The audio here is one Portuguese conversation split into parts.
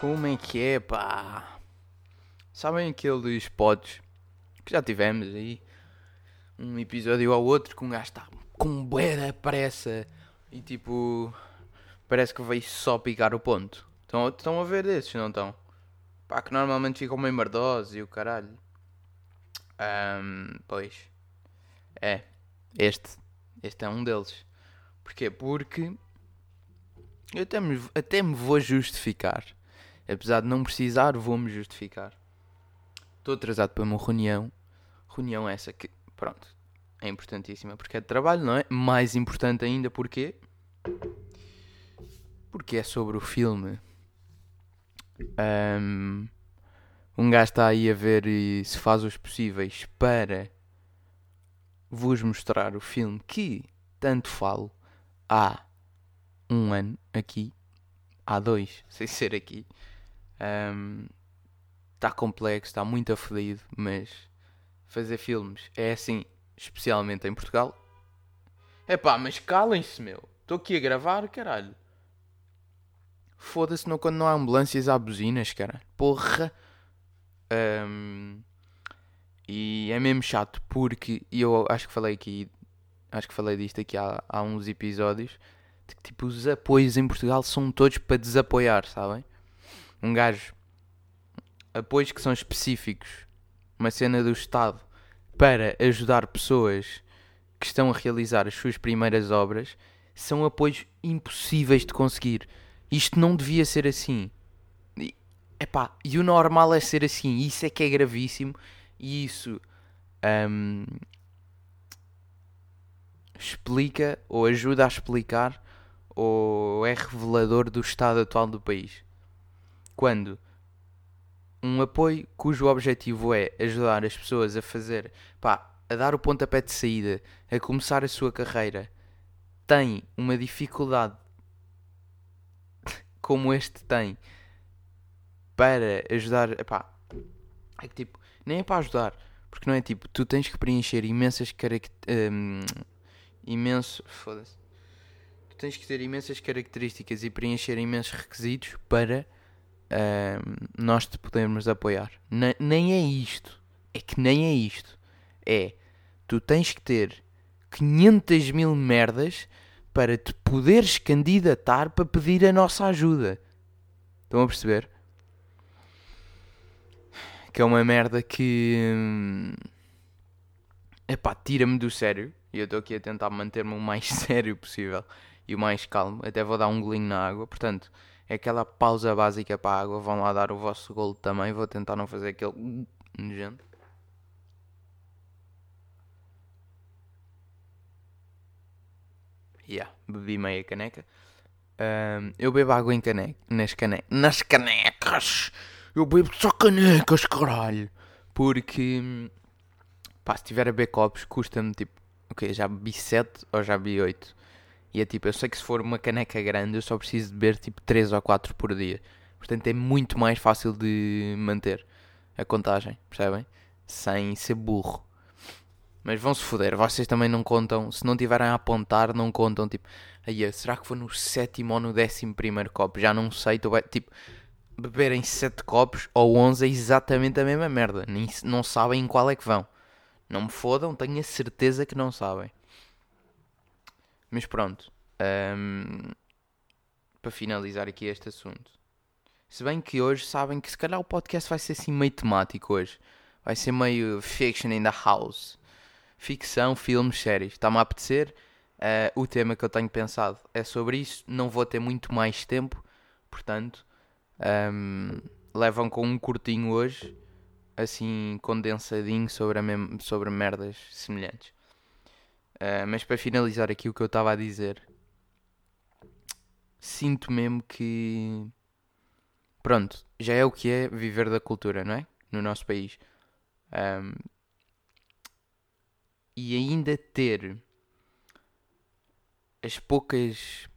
Como é que é, pá? Sabem aqueles pods que já tivemos aí? Um episódio ao outro que um gajo está com bué da pressa e tipo. Parece que veio só picar o ponto. Estão, estão a ver desses, não estão? Pá, que normalmente ficam meio merdosos e o caralho. Ahm, pois. É. Este. Este é um deles. Porquê? Porque. Eu até me, até me vou justificar. Apesar de não precisar, vou-me justificar. Estou atrasado para uma reunião. Reunião essa que, pronto, é importantíssima porque é de trabalho, não é? Mais importante ainda porque. Porque é sobre o filme. Um, um gajo está aí a ver se faz os possíveis para vos mostrar o filme que tanto falo há um ano aqui, há dois, sem ser aqui. Está complexo, está muito aflido, mas fazer filmes é assim, especialmente em Portugal. É pá, mas calem-se, meu. Estou aqui a gravar, caralho. Foda-se não, quando não há ambulâncias há buzinas, cara. Porra. Um, e é mesmo chato porque eu acho que falei aqui, acho que falei disto aqui há, há uns episódios, de que tipo os apoios em Portugal são todos para desapoiar, sabem? Um gajo, apoios que são específicos, uma cena do Estado para ajudar pessoas que estão a realizar as suas primeiras obras, são apoios impossíveis de conseguir. Isto não devia ser assim. E, epá, e o normal é ser assim. Isso é que é gravíssimo. E isso um, explica ou ajuda a explicar ou é revelador do estado atual do país. Quando um apoio cujo objetivo é ajudar as pessoas a fazer, pá, a dar o pontapé de saída, a começar a sua carreira, tem uma dificuldade como este tem para ajudar, pá, é que tipo, nem é para ajudar, porque não é tipo, tu tens que preencher imensas características. Um, imenso. Foda-se. Tu tens que ter imensas características e preencher imensos requisitos para um, nós te podermos apoiar. Nem é isto. É que nem é isto. É. Tu tens que ter 500 mil merdas para te poderes candidatar para pedir a nossa ajuda. Estão a perceber? que é uma merda que. Hum, epá, tira-me do sério. E eu estou aqui a tentar manter-me o mais sério possível e o mais calmo. Até vou dar um golinho na água. Portanto, é aquela pausa básica para a água. Vão lá dar o vosso golo também. Vou tentar não fazer aquele. nojento. Yeah, bebi meia caneca. Um, eu bebo água em caneca, nas, cane nas canecas. Eu bebo só canecas, caralho. Porque, pá, se tiver a beber copos, custa-me tipo, ok, já bebi 7 ou já bebi 8. E é tipo, eu sei que se for uma caneca grande, eu só preciso de beber tipo 3 ou 4 por dia. Portanto, é muito mais fácil de manter a contagem, percebem? Sem ser burro. Mas vão-se foder, vocês também não contam, se não tiverem a apontar, não contam, tipo, aí, será que foi no sétimo ou no décimo primeiro copo? Já não sei, tô, tipo, beberem 7 copos ou 11 é exatamente a mesma merda. Nem, não sabem em qual é que vão. Não me fodam, tenho a certeza que não sabem. Mas pronto. Um, para finalizar aqui este assunto. Se bem que hoje sabem que se calhar o podcast vai ser assim meio temático hoje. Vai ser meio fiction in the house. Ficção, filmes, séries. Está-me a apetecer. Uh, o tema que eu tenho pensado é sobre isso. Não vou ter muito mais tempo. Portanto, um, levam com um curtinho hoje, assim condensadinho sobre, mem sobre merdas semelhantes. Uh, mas para finalizar aqui o que eu estava a dizer, sinto mesmo que. Pronto, já é o que é viver da cultura, não é? No nosso país. Um, e ainda ter as poucas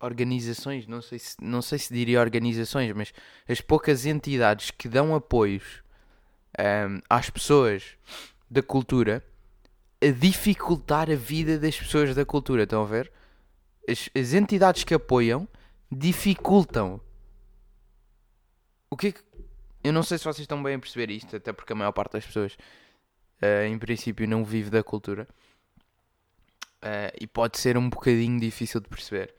organizações, não sei, se, não sei se diria organizações, mas as poucas entidades que dão apoios um, às pessoas da cultura a dificultar a vida das pessoas da cultura. Estão a ver? As, as entidades que apoiam dificultam o que é que. Eu não sei se vocês estão bem a perceber isto, até porque a maior parte das pessoas, uh, em princípio, não vive da cultura. Uh, e pode ser um bocadinho difícil de perceber.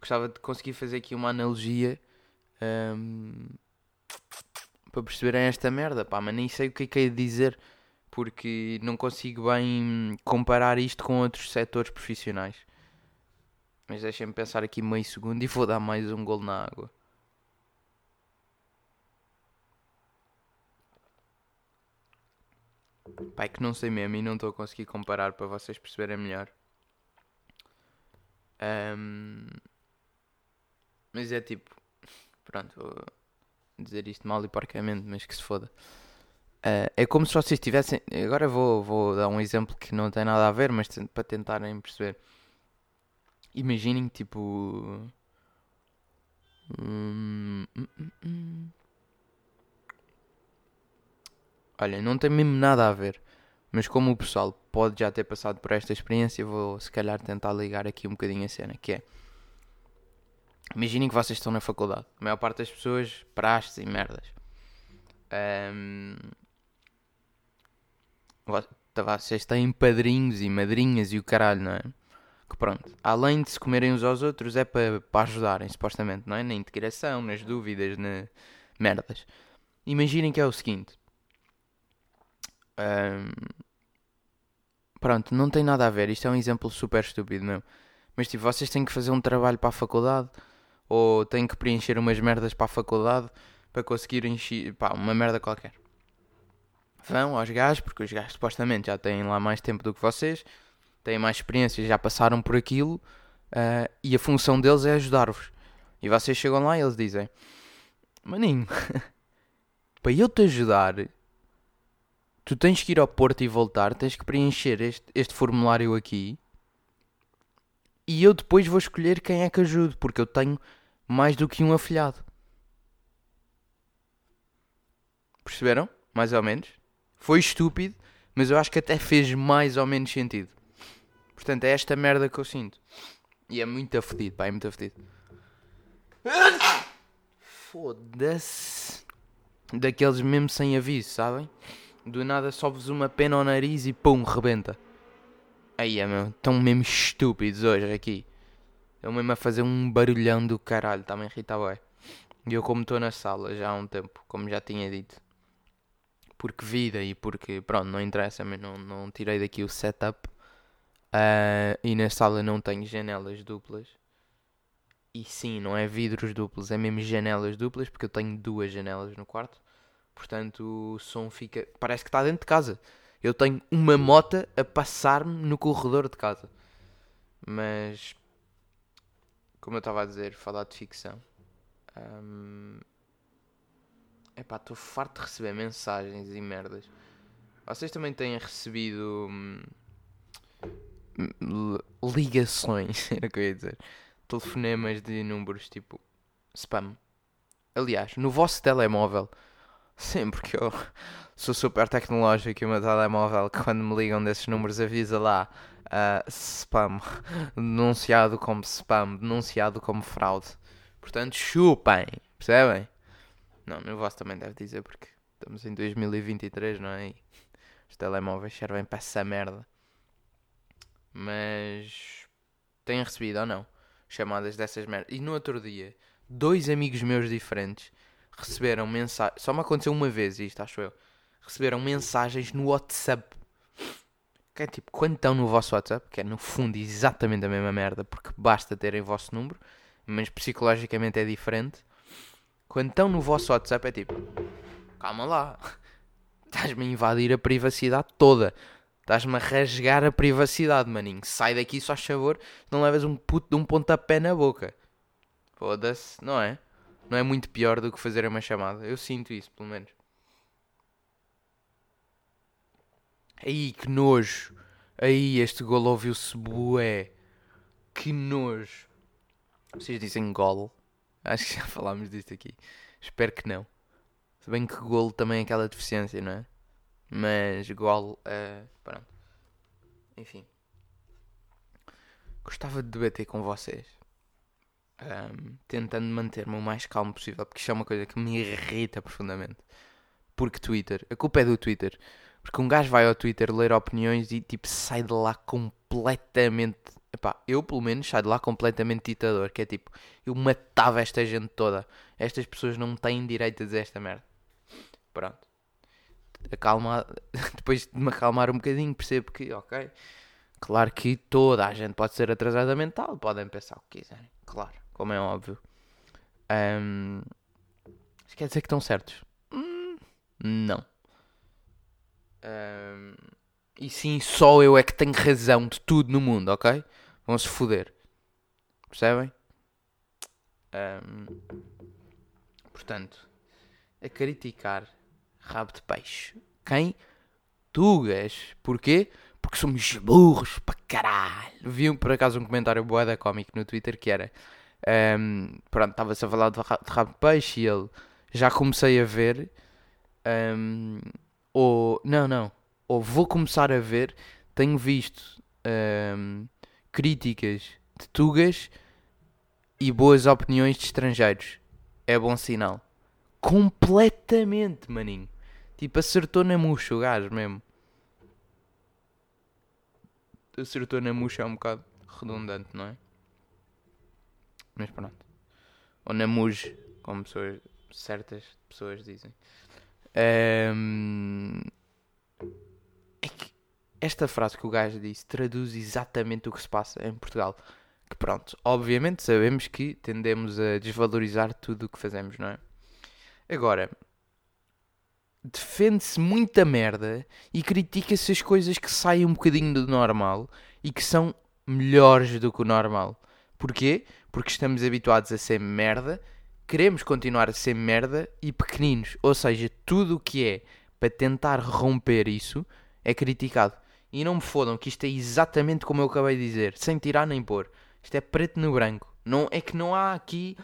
Gostava de conseguir fazer aqui uma analogia um, para perceberem esta merda, pá, mas nem sei o que é que é dizer porque não consigo bem comparar isto com outros setores profissionais. Mas deixem-me pensar aqui meio segundo e vou dar mais um gol na água. Pai, que não sei mesmo e não estou a conseguir comparar para vocês perceberem melhor. Um, mas é tipo, pronto, vou dizer isto mal e porcamente, mas que se foda. Uh, é como se vocês tivessem. Agora vou, vou dar um exemplo que não tem nada a ver, mas para tentarem perceber. Imaginem tipo. Hum, hum, hum. Olha, não tem mesmo nada a ver. Mas como o pessoal pode já ter passado por esta experiência, vou se calhar tentar ligar aqui um bocadinho a cena, que é. Imaginem que vocês estão na faculdade. A maior parte das pessoas, praxes e merdas. Um, vocês têm padrinhos e madrinhas e o caralho, não é? Que pronto, além de se comerem uns aos outros, é para pa ajudarem, supostamente, não é? Na integração, nas dúvidas, na merdas. Imaginem que é o seguinte: um, pronto, não tem nada a ver. Isto é um exemplo super estúpido mesmo. Mas tipo, vocês têm que fazer um trabalho para a faculdade ou têm que preencher umas merdas para a faculdade para conseguir encher pá, uma merda qualquer. Vão aos gajos, porque os gajos supostamente já têm lá mais tempo do que vocês, têm mais experiência, já passaram por aquilo uh, e a função deles é ajudar-vos. E vocês chegam lá e eles dizem: Maninho, para eu te ajudar, tu tens que ir ao Porto e voltar, tens que preencher este, este formulário aqui. E eu depois vou escolher quem é que ajude, porque eu tenho mais do que um afilhado. Perceberam? Mais ou menos. Foi estúpido, mas eu acho que até fez mais ou menos sentido. Portanto, é esta merda que eu sinto. E é muito afedido, pá, é muito afedido. Foda-se. Daqueles mesmo sem aviso, sabem? Do nada sobe-vos uma pena ao nariz e pum, rebenta. Aí é meu, estão mesmo estúpidos hoje aqui. Estão mesmo a fazer um barulhão do caralho, está-me a irritar. E eu como estou na sala já há um tempo, como já tinha dito. Porque vida e porque, pronto, não interessa, mas não, não tirei daqui o setup. Uh, e na sala não tenho janelas duplas. E sim, não é vidros duplos, é mesmo janelas duplas, porque eu tenho duas janelas no quarto. Portanto, o som fica. Parece que está dentro de casa. Eu tenho uma mota a passar-me no corredor de casa. Mas. Como eu estava a dizer, falar de ficção. Um, epá, estou farto de receber mensagens e merdas. Vocês também têm recebido. Hum, ligações, era o que eu ia dizer. Telefonemas de números tipo spam. Aliás, no vosso telemóvel Sim, porque eu sou super tecnológico e o meu telemóvel, quando me ligam desses números, avisa lá uh, spam, denunciado como spam, denunciado como fraude. Portanto, chupem, percebem? Não, no vosso também deve dizer, porque estamos em 2023, não é? E os telemóveis servem para essa merda. Mas têm recebido ou não chamadas dessas merdas. E no outro dia, dois amigos meus diferentes receberam mensagens. Só me aconteceu uma vez isto, acho eu. Receberam mensagens no WhatsApp. Que é tipo, quando estão no vosso WhatsApp, que é no fundo exatamente a mesma merda, porque basta terem o vosso número, mas psicologicamente é diferente. Quando estão no vosso WhatsApp é tipo, calma lá, estás-me a invadir a privacidade toda. Estás-me a rasgar a privacidade, maninho. Sai daqui, só favor, não levas um puto de um pontapé na boca. Foda-se, não é? não é muito pior do que fazer uma chamada. Eu sinto isso, pelo menos. Aí, que nojo. Aí, este gol ouviu-se bué. Que nojo. Vocês dizem gol? Acho que já falámos disto aqui. Espero que não. Se bem que golo também é aquela deficiência, não é? Mas gol, uh, pronto. Enfim. Gostava de debater com vocês Um, tentando manter-me o mais calmo possível, porque isto é uma coisa que me irrita profundamente. Porque Twitter, a culpa é do Twitter. Porque um gajo vai ao Twitter ler opiniões e tipo sai de lá completamente. Epá, eu pelo menos saio de lá completamente ditador. Que é tipo, eu matava esta gente toda. Estas pessoas não têm direito a dizer esta merda. Pronto. Acalma, depois de me acalmar um bocadinho, percebo que, ok. Claro que toda a gente pode ser atrasada mental, podem pensar o que quiserem, claro como é óbvio. Um, isso quer dizer que estão certos? Hum, não. Um, e sim, só eu é que tenho razão de tudo no mundo, ok? Vão-se foder. Percebem? Um, portanto, a criticar rabo de peixe. Quem? Tugas. Porquê? Porque somos burros para caralho. Vi por acaso um comentário boa cómico no Twitter que era um, pronto, estava-se a falar de, rabo de peixe e ele já comecei a ver. Um, ou não, não. Ou vou começar a ver. Tenho visto um, críticas de tugas e boas opiniões de estrangeiros. É bom sinal. Completamente, maninho. Tipo, acertou na murcha o gajo mesmo. Acertou na murcha é um bocado redundante, não é? Mas pronto. Ou na Muj, como pessoas, certas pessoas dizem. Um, esta frase que o gajo disse traduz exatamente o que se passa em Portugal. Que pronto, obviamente sabemos que tendemos a desvalorizar tudo o que fazemos, não é? Agora, defende-se muita merda e critica-se as coisas que saem um bocadinho do normal e que são melhores do que o normal. Porquê? Porque estamos habituados a ser merda, queremos continuar a ser merda e pequeninos. Ou seja, tudo o que é para tentar romper isso é criticado. E não me fodam que isto é exatamente como eu acabei de dizer, sem tirar nem pôr. Isto é preto no branco. Não, é que não há aqui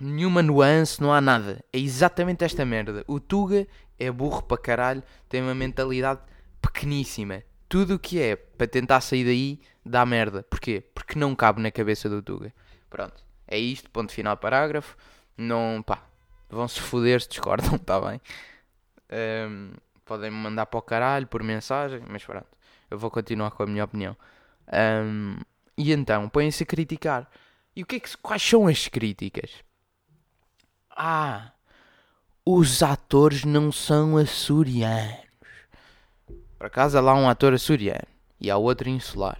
nenhuma nuance, não há nada. É exatamente esta merda. O Tuga é burro para caralho, tem uma mentalidade pequeníssima tudo o que é para tentar sair daí dá merda. Porquê? Porque não cabe na cabeça do Tuga. Pronto, é isto, ponto final, parágrafo. Não, pá, vão-se foder se discordam, está bem? Um, podem me mandar para o caralho por mensagem, mas pronto, eu vou continuar com a minha opinião. Um, e então, põem-se a criticar. E o que é que, quais são as críticas? Ah, os atores não são açorianos. Por acaso há lá um ator açoriano e há outro insular.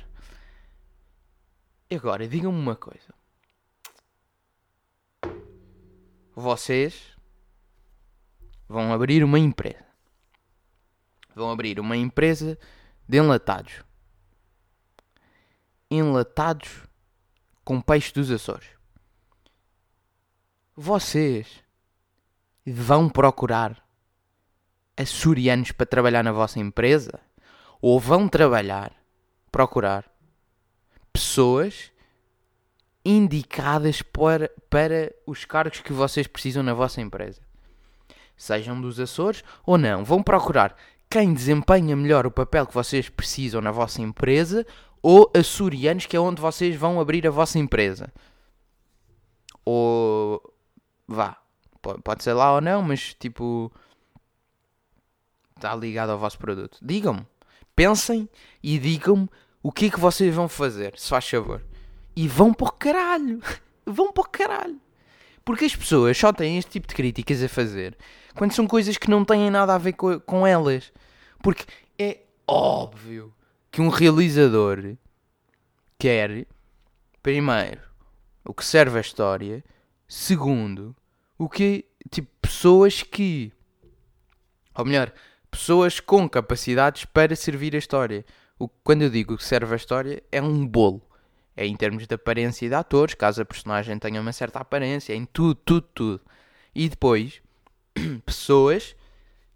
E agora, digam-me uma coisa. Vocês vão abrir uma empresa. Vão abrir uma empresa de enlatados. Enlatados com peixe dos Açores. Vocês vão procurar açorianos para trabalhar na vossa empresa? Ou vão trabalhar, procurar pessoas indicadas para, para os cargos que vocês precisam na vossa empresa? Sejam dos Açores ou não, vão procurar quem desempenha melhor o papel que vocês precisam na vossa empresa ou açorianos, que é onde vocês vão abrir a vossa empresa. Ou vá, pode ser lá ou não, mas tipo está ligado ao vosso produto. Digam-me. Pensem e digam-me o que é que vocês vão fazer, se faz favor. E vão para o caralho. vão para o caralho. Porque as pessoas só têm este tipo de críticas a fazer quando são coisas que não têm nada a ver com, com elas. Porque é óbvio que um realizador quer, primeiro, o que serve a história, segundo, o que, tipo, pessoas que, ou melhor, pessoas com capacidades para servir a história. O, quando eu digo que serve a história, é um bolo. É em termos de aparência de atores, caso a personagem tenha uma certa aparência, em tudo, tudo, tudo. E depois, pessoas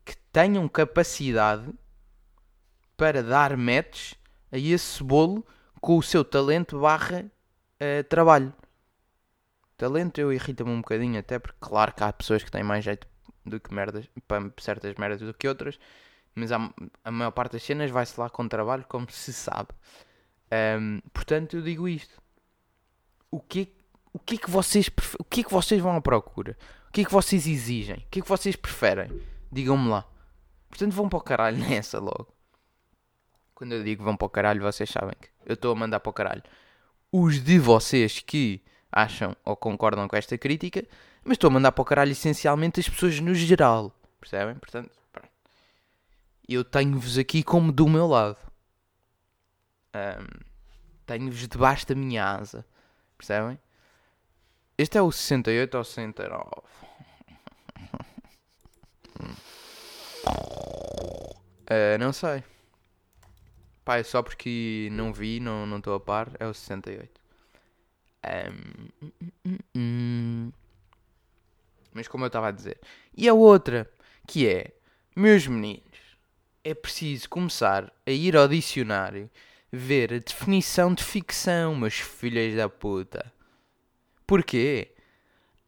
que tenham capacidade para dar match a esse bolo com o seu talento barra uh, trabalho. Talento eu irrita-me um bocadinho até porque claro que há pessoas que têm mais jeito do que merdas, para certas merdas do que outras, mas a, a maior parte das cenas vai-se lá com trabalho, como se sabe. Um, portanto, eu digo isto. O que o que é que vocês, o que é que vocês vão à procura? O que é que vocês exigem? O que é que vocês preferem? Digam-me lá. Portanto, vão para o caralho nessa logo. Quando eu digo vão para o caralho, vocês sabem que eu estou a mandar para o caralho. Os de vocês que acham ou concordam com esta crítica, mas estou a mandar para o caralho essencialmente as pessoas no geral. Percebem? Portanto, eu tenho-vos aqui como do meu lado. Um, tenho-vos debaixo da minha asa. Percebem? Este é o 68 ou 69? Uh, não sei. Pá, é só porque não vi, não estou a par. É o 68. Um, Mas como eu estava a dizer. E a outra, que é, meus meninos, é preciso começar a ir ao dicionário ver a definição de ficção, meus filhos da puta. Porquê?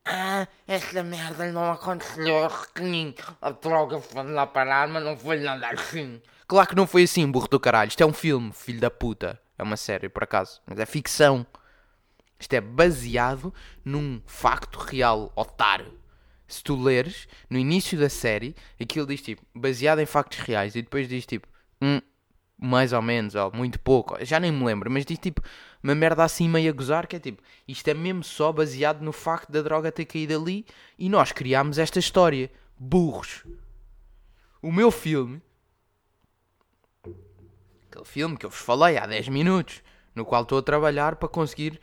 Ah, esta merda não aconteceu, que a droga foi lá parar, mas não foi nada assim. Claro que não foi assim, burro do caralho. Isto é um filme, filho da puta. É uma série, por acaso. Mas é ficção. Isto é baseado num facto real, otário. Se tu leres, no início da série, aquilo diz tipo, baseado em factos reais. E depois diz tipo, hum, mais ou menos, ou muito pouco. Já nem me lembro, mas diz tipo, uma merda assim meio a gozar, que é tipo, isto é mesmo só baseado no facto da droga ter caído ali e nós criámos esta história. Burros. O meu filme, aquele filme que eu vos falei há 10 minutos, no qual estou a trabalhar para conseguir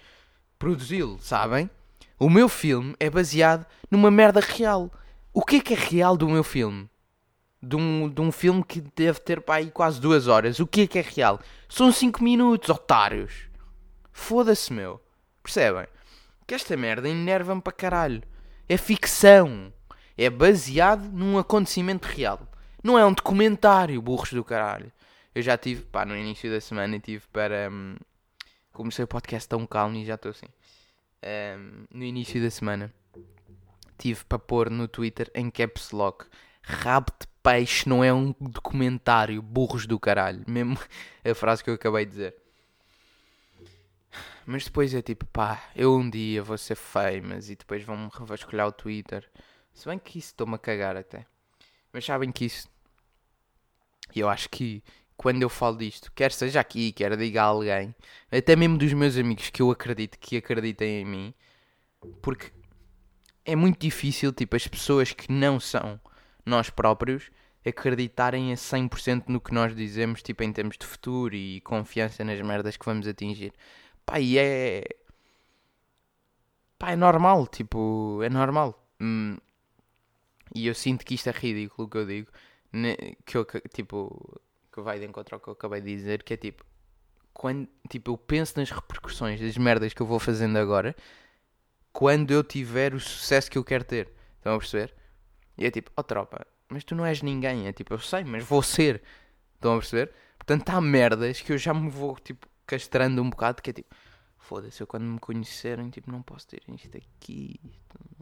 produzi-lo, sabem? O meu filme é baseado numa merda real. O que é que é real do meu filme? De um, de um filme que deve ter para aí quase duas horas. O que é que é real? São 5 minutos, otários. Foda-se, meu. Percebem? Que esta merda enerva-me para caralho. É ficção. É baseado num acontecimento real. Não é um documentário, burros do caralho. Eu já tive, pá, no início da semana tive para. Hum, comecei o podcast tão calmo e já estou assim. Um, no início da semana tive para pôr no Twitter em caps lock. Rabo de peixe não é um documentário, burros do caralho. Mesmo a frase que eu acabei de dizer. Mas depois é tipo, pá, eu um dia vou ser famous e depois vão-me revasculhar o Twitter. Se bem que isso estou-me a cagar até. Mas sabem que isso. E eu acho que quando eu falo disto, quer seja aqui, quer diga a alguém, até mesmo dos meus amigos que eu acredito que acreditem em mim, porque é muito difícil, tipo, as pessoas que não são nós próprios acreditarem a 100% no que nós dizemos, tipo, em termos de futuro e confiança nas merdas que vamos atingir. Pá, e é. Pá, é normal, tipo, é normal. Hum, e eu sinto que isto é ridículo, o que eu digo. Que eu, tipo, que vai de encontro ao que eu acabei de dizer, que é tipo, quando, tipo, eu penso nas repercussões das merdas que eu vou fazendo agora, quando eu tiver o sucesso que eu quero ter. Estão a perceber? E é tipo, oh tropa, mas tu não és ninguém. É tipo, eu sei, mas vou ser. Estão a perceber? Portanto, há merdas que eu já me vou, tipo, castrando um bocado, que é tipo, foda-se, eu quando me conhecerem, tipo, não posso ter isto aqui,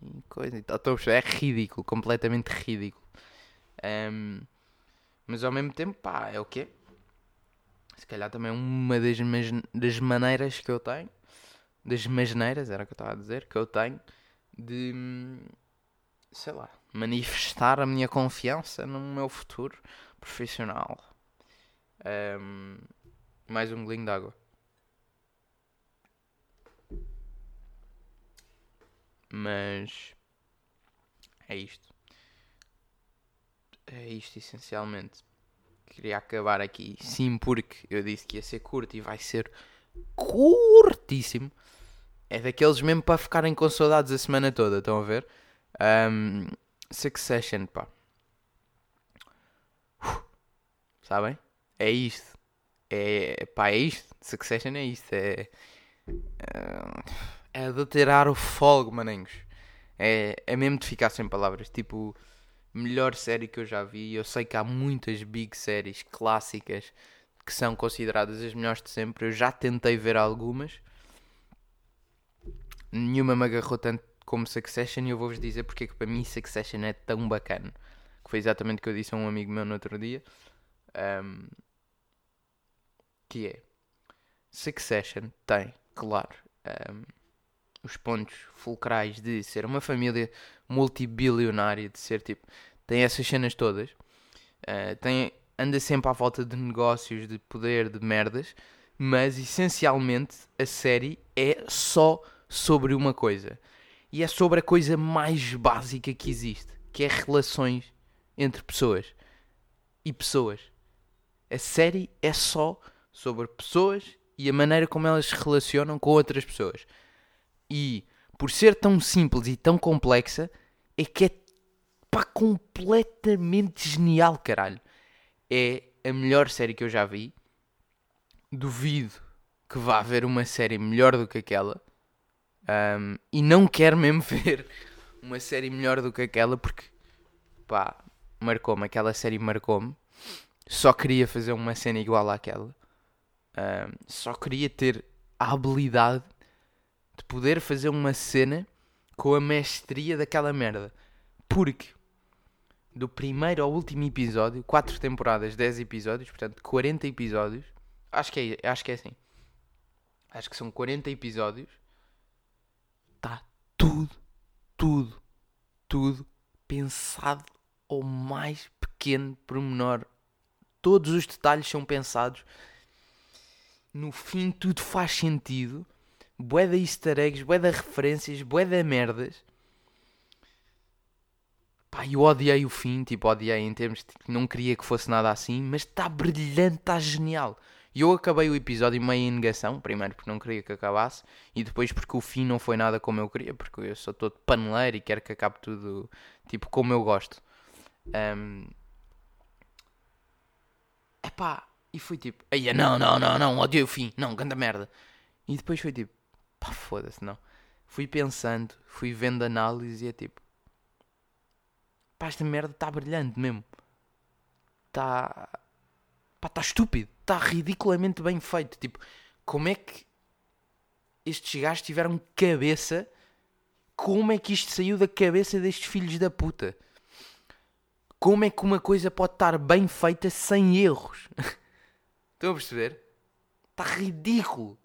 e coisa e tal. É ridículo, completamente ridículo. Um, mas ao mesmo tempo, pá, é o quê? Se calhar também uma das, das maneiras que eu tenho, das maneiras, era o que eu estava a dizer, que eu tenho de, sei lá, manifestar a minha confiança no meu futuro profissional. Um, mais um golinho d'água. Mas é isto. É isto essencialmente. Queria acabar aqui. Sim, porque eu disse que ia ser curto e vai ser curtíssimo. É daqueles mesmo para ficarem com saudades a semana toda, estão a ver? Um, Succession, pá. sabem? É isto. É, pá, é isto. Succession é isto. É, é, de tirar o fogo, maninhos. É, é mesmo de ficar sem palavras. Tipo, melhor série que eu já vi. Eu sei que há muitas big séries clássicas que são consideradas as melhores de sempre. Eu já tentei ver algumas. Nenhuma me agarrou tanto como Succession e eu vou-vos dizer porque é que para mim Succession é tão bacana. Que foi exatamente o que eu disse a um amigo meu no outro dia. Um, que é Succession tem, claro, um, os pontos fulcrais de ser uma família multibilionária, de ser tipo, tem essas cenas todas, uh, tem, anda sempre à volta de negócios, de poder, de merdas, mas essencialmente a série é só sobre uma coisa. E é sobre a coisa mais básica que existe, que é relações entre pessoas e pessoas. A série é só sobre pessoas e a maneira como elas se relacionam com outras pessoas. E por ser tão simples e tão complexa, é que é pá, completamente genial, caralho. É a melhor série que eu já vi. Duvido que vá haver uma série melhor do que aquela. Um, e não quero mesmo ver uma série melhor do que aquela porque, pá, marcou-me. Aquela série marcou-me. Só queria fazer uma cena igual àquela. Um, só queria ter a habilidade de poder fazer uma cena com a mestria daquela merda. Porque do primeiro ao último episódio, 4 temporadas, 10 episódios, portanto 40 episódios, acho que é, acho que é assim. Acho que são 40 episódios. Tudo, tudo, tudo pensado ao mais pequeno pormenor. Todos os detalhes são pensados. No fim tudo faz sentido bué de easter eggs, bué de referências, bué de merdas. Pá, eu odiei o fim, tipo, odiei em termos de que não queria que fosse nada assim, mas está brilhante, está genial. E eu acabei o episódio meio em negação, primeiro porque não queria que acabasse, e depois porque o fim não foi nada como eu queria, porque eu sou todo paneleiro e quero que acabe tudo, tipo, como eu gosto. Um... Epá, e foi tipo, aí não, não, não, não, odiei o fim, não, ganda merda. E depois foi tipo, pá, foda-se, não. Fui pensando, fui vendo análise e é tipo, pá, esta merda está brilhante mesmo. Está, pá, está estúpido, está ridiculamente bem feito. Tipo, como é que estes gajos tiveram cabeça? Como é que isto saiu da cabeça destes filhos da puta? Como é que uma coisa pode estar bem feita sem erros? Estão a perceber? Está ridículo.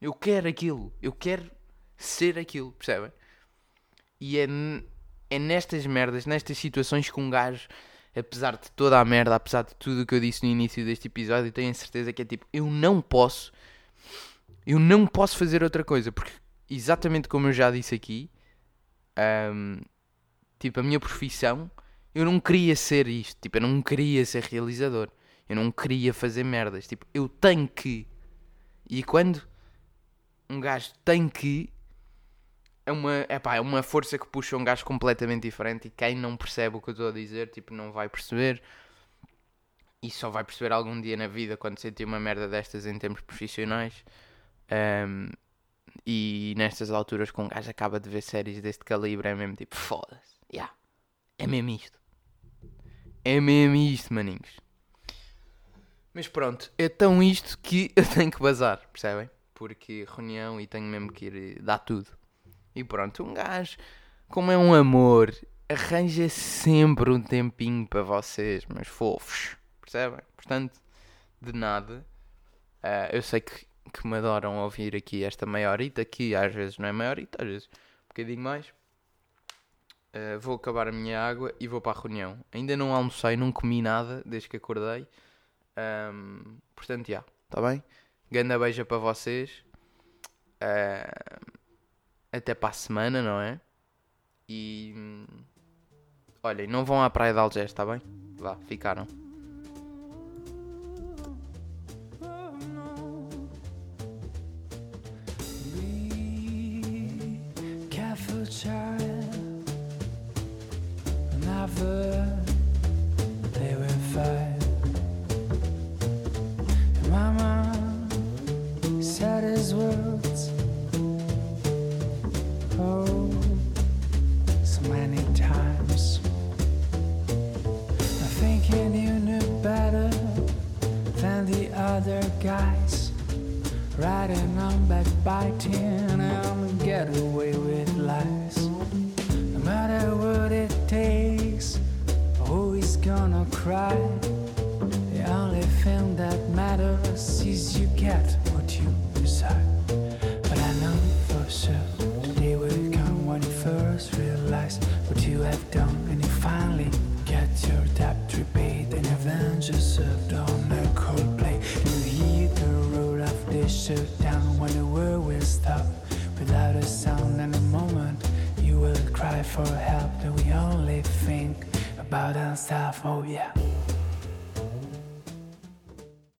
Eu quero aquilo. Eu quero ser aquilo, percebem? E é, é nestas merdas, nestas situações que um gajo, apesar de toda a merda, apesar de tudo o que eu disse no início deste episódio, tenho a certeza que é tipo, eu não posso, eu não posso fazer outra coisa, porque exatamente como eu já disse aqui, um, tipo, a minha profissão, eu não queria ser isto, tipo, eu não queria ser realizador, eu não queria fazer merdas, tipo, eu tenho que. E quando um gajo tem que. É uma, epá, é uma força que puxa um gajo completamente diferente e quem não percebe o que eu estou a dizer, tipo, não vai perceber. E só vai perceber algum dia na vida quando sentir uma merda destas em termos profissionais. Um, e nestas alturas, com um gajo acaba de ver séries deste calibre, é mesmo tipo, foda-se. Yeah. É mesmo isto. É mesmo isto, maninhos. Mas pronto, é tão isto que eu tenho que bazar, percebem? porque reunião e tenho mesmo que ir dar tudo. E pronto, um gajo, como é um amor, arranja sempre um tempinho para vocês, meus fofos, percebem? Portanto, de nada. Uh, eu sei que, que me adoram ouvir aqui esta meia horita, que às vezes não é meia horita, às vezes um bocadinho mais. Uh, vou acabar a minha água e vou para a reunião. Ainda não almocei, não comi nada desde que acordei. Um, portanto, já, está bem? Ganda beija para vocês. Uh, até para a semana, não é? E. Olhem, não vão à praia de Algés, está bem? Vá, ficaram. Never fine. his words. Guys. Riding on backbiting and get away with lies. No matter what it takes, always gonna cry. for help, do we only think about ourselves? Oh, yeah.